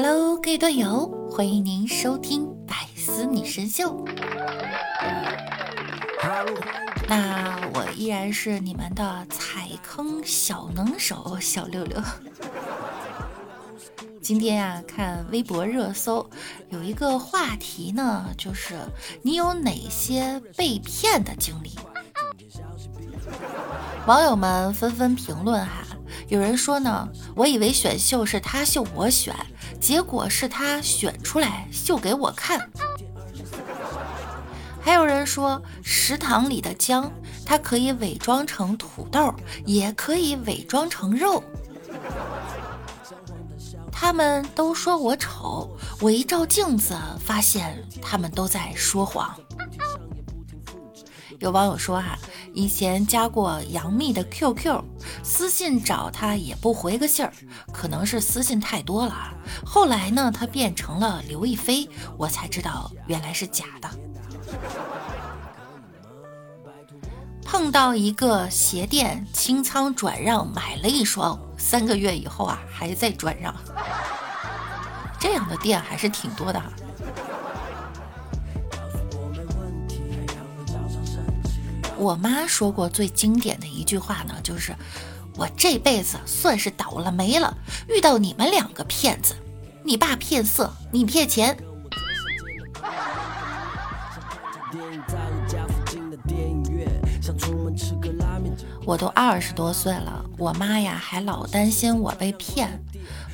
Hello，各位段友，欢迎您收听《百思女神秀》。那我依然是你们的踩坑小能手小六六。今天呀，看微博热搜有一个话题呢，就是你有哪些被骗的经历？网友们纷纷评论哈，有人说呢，我以为选秀是他秀我选，结果是他选出来秀给我看。还有人说，食堂里的姜，它可以伪装成土豆，也可以伪装成肉。他们都说我丑，我一照镜子，发现他们都在说谎。有网友说哈，以前加过杨幂的 QQ，私信找她也不回个信儿，可能是私信太多了。后来呢，她变成了刘亦菲，我才知道原来是假的。碰到一个鞋店清仓转让，买了一双。三个月以后啊，还在转让，这样的店还是挺多的哈。我妈说过最经典的一句话呢，就是我这辈子算是倒了霉了，遇到你们两个骗子，你爸骗色，你骗钱。我都二十多岁了，我妈呀还老担心我被骗，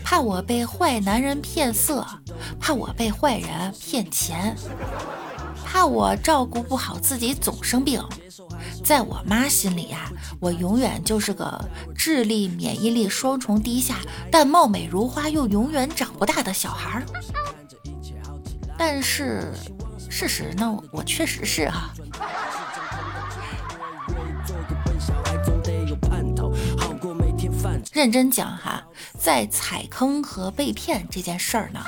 怕我被坏男人骗色，怕我被坏人骗钱，怕我照顾不好自己总生病。在我妈心里呀，我永远就是个智力免疫力双重低下，但貌美如花又永远长不大的小孩儿。但是事实呢，我确实是哈。认真讲哈，在踩坑和被骗这件事儿呢，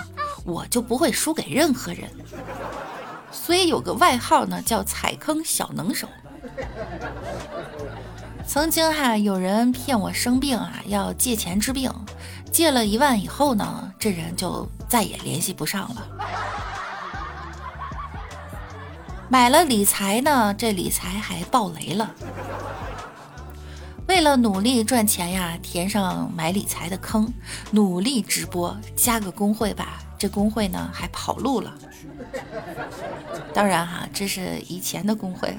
我就不会输给任何人，所以有个外号呢叫踩坑小能手。曾经哈有人骗我生病啊，要借钱治病，借了一万以后呢，这人就再也联系不上了。买了理财呢，这理财还爆雷了。为了努力赚钱呀，填上买理财的坑，努力直播，加个工会吧。这工会呢还跑路了。当然哈，这是以前的工会。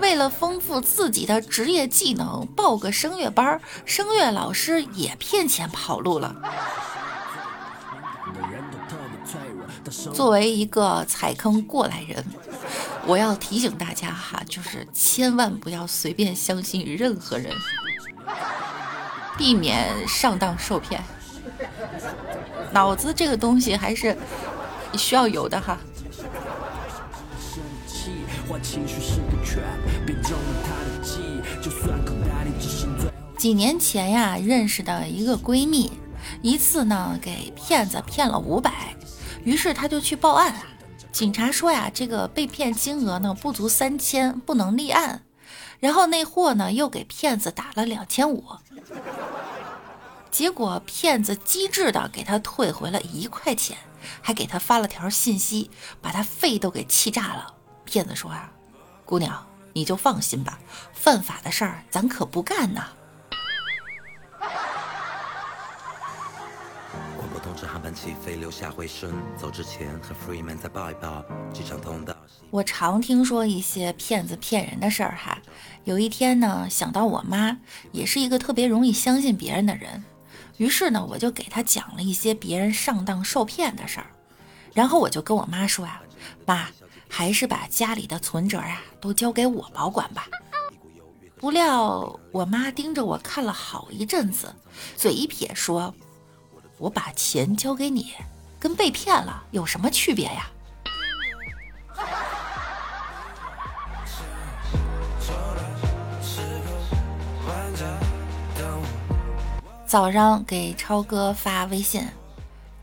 为了丰富自己的职业技能，报个声乐班，声乐老师也骗钱跑路了。作为一个踩坑过来人。我要提醒大家哈，就是千万不要随便相信任何人，避免上当受骗。脑子这个东西还是你需要有的哈。几年前呀，认识的一个闺蜜，一次呢给骗子骗了五百，于是她就去报案。警察说呀，这个被骗金额呢不足三千，不能立案。然后那货呢又给骗子打了两千五，结果骗子机智的给他退回了一块钱，还给他发了条信息，把他肺都给气炸了。骗子说啊，姑娘你就放心吧，犯法的事儿咱可不干呐。我常听说一些骗子骗人的事儿哈。有一天呢，想到我妈也是一个特别容易相信别人的人，于是呢，我就给他讲了一些别人上当受骗的事儿。然后我就跟我妈说呀：“妈，还是把家里的存折啊都交给我保管吧。”不料我妈盯着我看了好一阵子，嘴一撇说。我把钱交给你，跟被骗了有什么区别呀？早上给超哥发微信，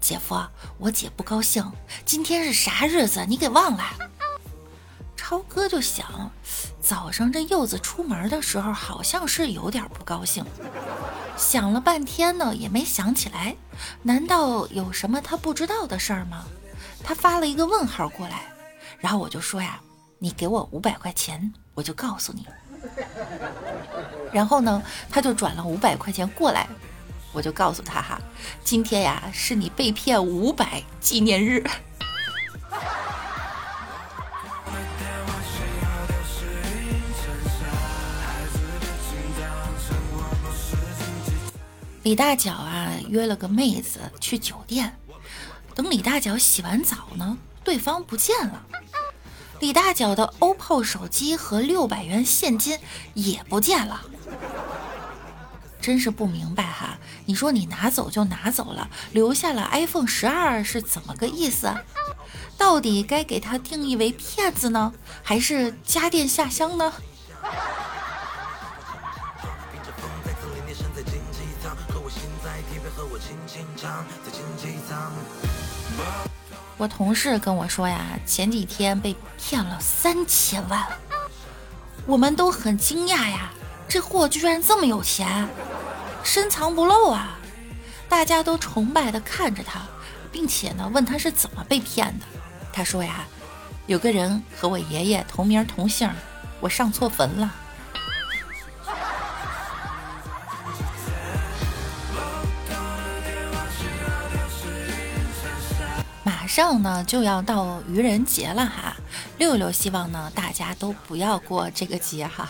姐夫，我姐不高兴，今天是啥日子？你给忘了？超哥就想，早上这柚子出门的时候好像是有点不高兴。想了半天呢，也没想起来。难道有什么他不知道的事儿吗？他发了一个问号过来，然后我就说呀：“你给我五百块钱，我就告诉你。”然后呢，他就转了五百块钱过来，我就告诉他哈：“今天呀，是你被骗五百纪念日。”李大脚啊，约了个妹子去酒店。等李大脚洗完澡呢，对方不见了。李大脚的 OPPO 手机和六百元现金也不见了。真是不明白哈！你说你拿走就拿走了，留下了 iPhone 十二是怎么个意思？到底该给他定义为骗子呢，还是家电下乡呢？我同事跟我说呀，前几天被骗了三千万，我们都很惊讶呀，这货居然这么有钱，深藏不露啊！大家都崇拜的看着他，并且呢问他是怎么被骗的。他说呀，有个人和我爷爷同名同姓，我上错坟了。马上呢就要到愚人节了哈，六六希望呢大家都不要过这个节哈。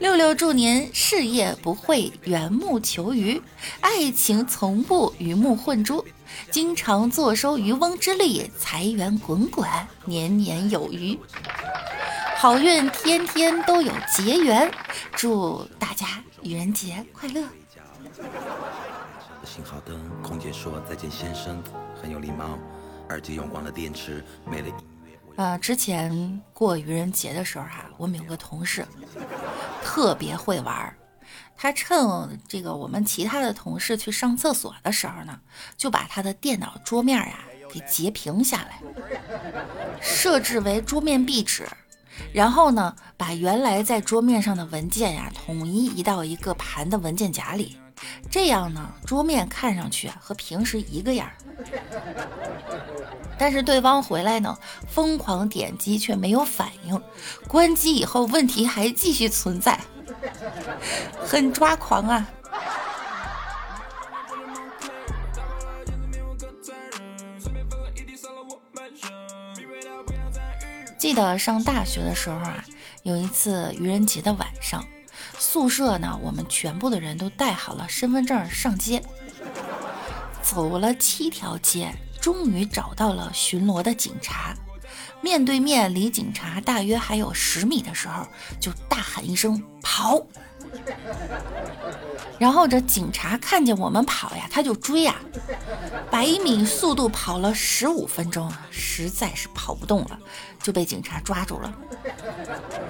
六六祝您事业不会缘木求鱼，爱情从不鱼目混珠，经常坐收渔翁之利，财源滚滚，年年有余，好运天天都有结缘，祝大家愚人节快乐。信号灯，空姐说再见，先生。很有礼貌，耳机用光了电池，没了音。呃，之前过愚人节的时候哈，我们有个同事特别会玩儿，他趁这个我们其他的同事去上厕所的时候呢，就把他的电脑桌面呀给截屏下来，设置为桌面壁纸，然后呢，把原来在桌面上的文件呀统一移到一个盘的文件夹里。这样呢，桌面看上去和平时一个样但是对方回来呢，疯狂点击却没有反应，关机以后问题还继续存在，很抓狂啊！记得上大学的时候啊，有一次愚人节的晚上。宿舍呢，我们全部的人都带好了身份证上街，走了七条街，终于找到了巡逻的警察。面对面，离警察大约还有十米的时候，就大喊一声“跑”。然后这警察看见我们跑呀，他就追呀，百米速度跑了十五分钟，实在是跑不动了，就被警察抓住了。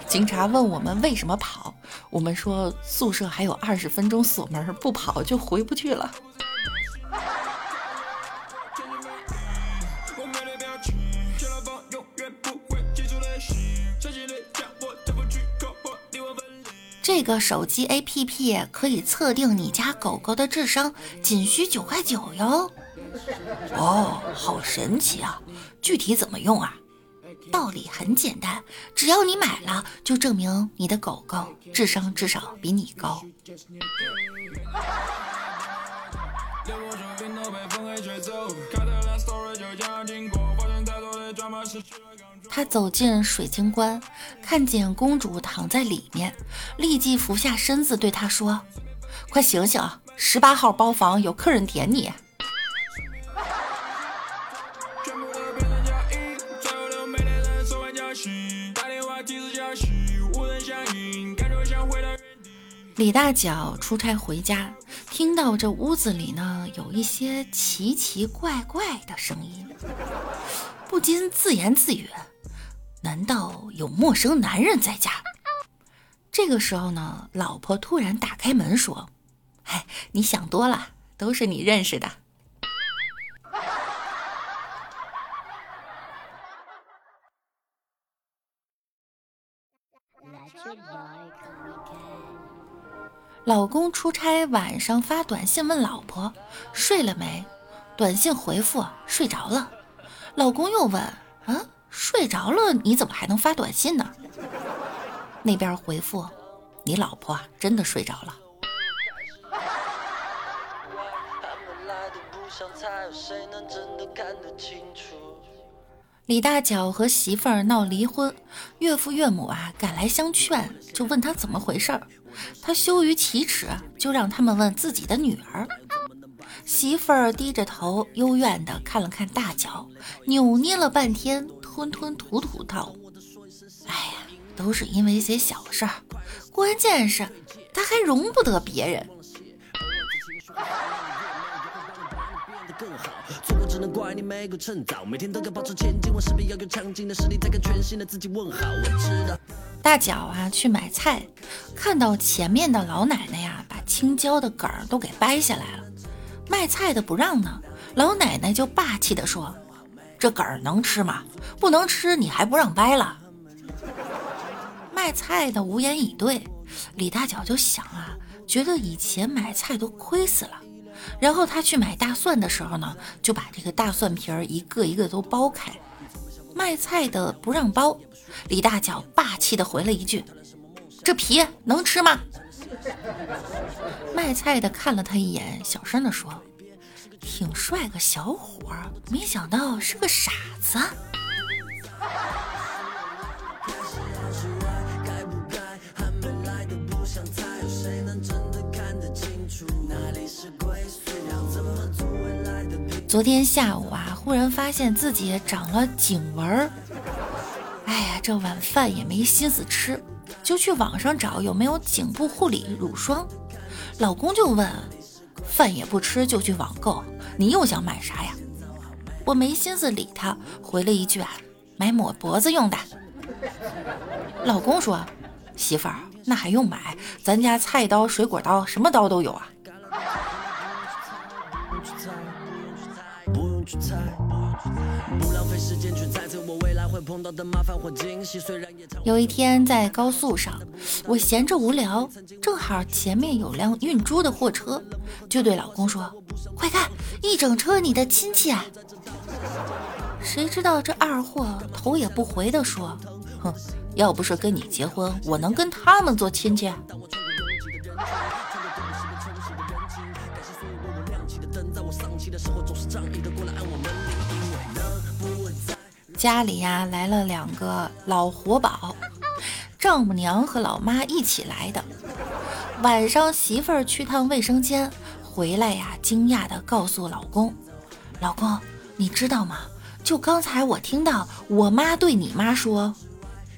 警察问我们为什么跑，我们说宿舍还有二十分钟锁门，不跑就回不去了。这个手机 APP 可以测定你家狗狗的智商，仅需九块九哟。哦，好神奇啊！具体怎么用啊？道理很简单，只要你买了，就证明你的狗狗智商至少比你高。他走进水晶棺，看见公主躺在里面，立即俯下身子对她说：“快醒醒，十八号包房有客人点你。”李大脚出差回家，听到这屋子里呢有一些奇奇怪怪的声音，不禁自言自语：“难道有陌生男人在家？”这个时候呢，老婆突然打开门说：“哎，你想多了，都是你认识的。”老公出差晚上发短信问老婆睡了没，短信回复睡着了。老公又问：“啊，睡着了你怎么还能发短信呢？”那边回复：“你老婆真的睡着了。”李大脚和媳妇儿闹离婚，岳父岳母啊赶来相劝，就问他怎么回事儿。他羞于启齿，就让他们问自己的女儿。媳妇儿低着头，幽怨地看了看大脚，扭捏了半天，吞吞吐吐道：“哎呀，都是因为一些小事儿，关键是他还容不得别人。”大脚啊，去买菜，看到前面的老奶奶呀，把青椒的梗儿都给掰下来了。卖菜的不让呢，老奶奶就霸气地说：“这梗儿能吃吗？不能吃，你还不让掰了？”卖菜的无言以对。李大脚就想啊，觉得以前买菜都亏死了。然后他去买大蒜的时候呢，就把这个大蒜皮儿一个一个都剥开。卖菜的不让剥，李大脚霸气的回了一句：“这皮能吃吗？” 卖菜的看了他一眼，小声的说：“挺帅个小伙儿，没想到是个傻子。”昨天下午啊，忽然发现自己长了颈纹儿，哎呀，这晚饭也没心思吃，就去网上找有没有颈部护理乳霜。老公就问：“饭也不吃就去网购，你又想买啥呀？”我没心思理他，回了一句：“啊，买抹脖子用的。”老公说：“媳妇儿，那还用买？咱家菜刀、水果刀，什么刀都有啊。”有一天在高速上，我闲着无聊，正好前面有辆运猪的货车，就对老公说：“快看，一整车你的亲戚啊！”谁知道这二货头也不回的说：“哼，要不是跟你结婚，我能跟他们做亲戚？”家里呀来了两个老活宝，丈母娘和老妈一起来的。晚上媳妇儿去趟卫生间回来呀，惊讶的告诉老公：“老公，你知道吗？就刚才我听到我妈对你妈说，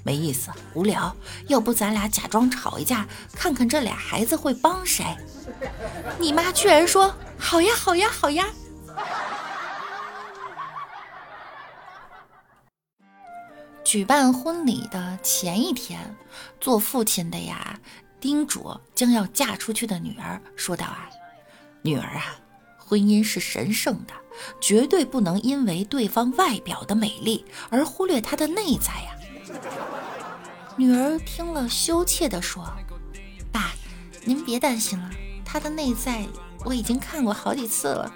没意思，无聊，要不咱俩假装吵一架，看看这俩孩子会帮谁？你妈居然说好呀，好呀，好呀。”举办婚礼的前一天，做父亲的呀，叮嘱将要嫁出去的女儿说道：“啊，女儿啊，婚姻是神圣的，绝对不能因为对方外表的美丽而忽略他的内在呀。”女儿听了，羞怯地说：“爸，您别担心了，他的内在我已经看过好几次了。”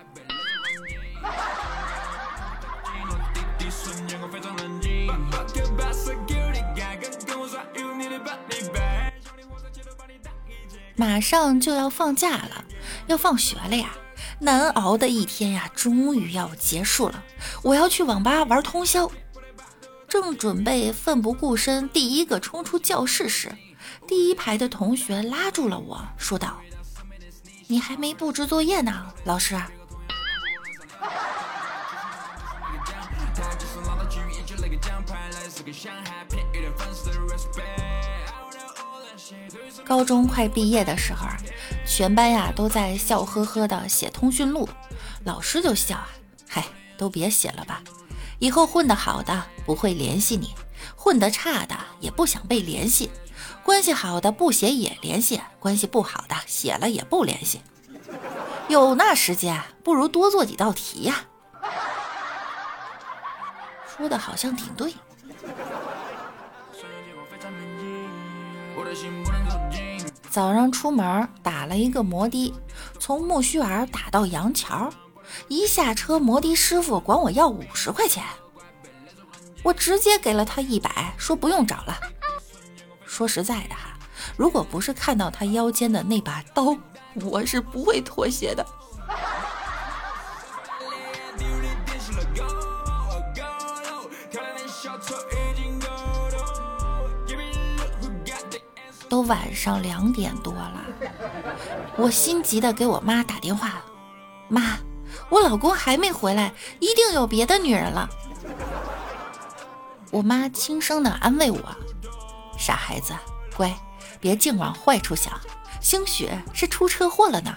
马上就要放假了，要放学了呀！难熬的一天呀，终于要结束了。我要去网吧玩通宵。正准备奋不顾身第一个冲出教室时，第一排的同学拉住了我说道：“你还没布置作业呢，老师。”高中快毕业的时候，全班呀都在笑呵呵的写通讯录，老师就笑啊，嗨，都别写了吧，以后混得好的不会联系你，混得差的也不想被联系，关系好的不写也联系，关系不好的写了也不联系，有那时间不如多做几道题呀。说的好像挺对。早上出门打了一个摩的，从木须儿打到杨桥，一下车摩的师傅管我要五十块钱，我直接给了他一百，说不用找了。说实在的哈，如果不是看到他腰间的那把刀，我是不会妥协的。都晚上两点多了，我心急的给我妈打电话：“妈，我老公还没回来，一定有别的女人了。”我妈轻声的安慰我：“傻孩子，乖，别净往坏处想，兴许是出车祸了呢。”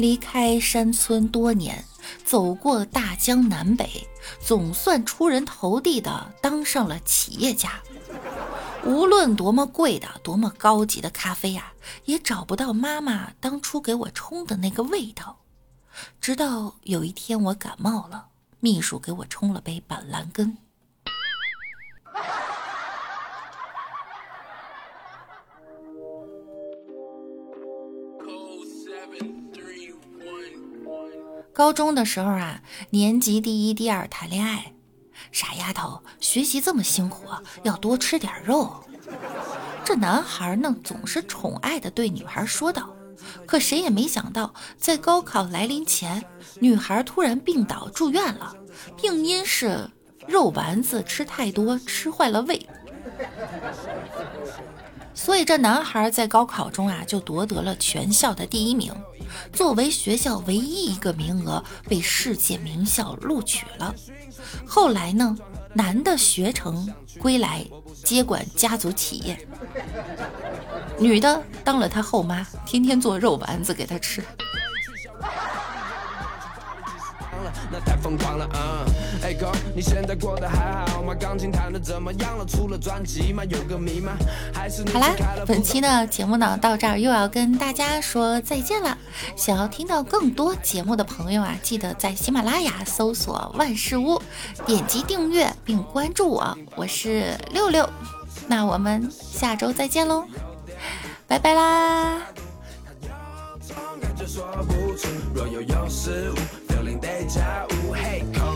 离开山村多年，走过大江南北，总算出人头地的当上了企业家。无论多么贵的、多么高级的咖啡呀，也找不到妈妈当初给我冲的那个味道。直到有一天我感冒了，秘书给我冲了杯板蓝根。高中的时候啊，年级第一、第二谈恋爱，傻丫头，学习这么辛苦，要多吃点肉。这男孩呢，总是宠爱的对女孩说道。可谁也没想到，在高考来临前，女孩突然病倒住院了，病因是肉丸子吃太多，吃坏了胃。所以这男孩在高考中啊，就夺得了全校的第一名。作为学校唯一一个名额，被世界名校录取了。后来呢，男的学成归来，接管家族企业；女的当了他后妈，天天做肉丸子给他吃。那太疯狂了，嗯。哎哥，你现在过得还好吗？钢琴弹的怎么样了？出了专辑吗？有个谜吗？还是好啦，本期的节目呢，到这儿又要跟大家说再见了。想要听到更多节目的朋友啊，记得在喜马拉雅搜索万事屋，点击订阅并关注我，我是六六。那我们下周再见喽，拜拜啦。They just hate hey, come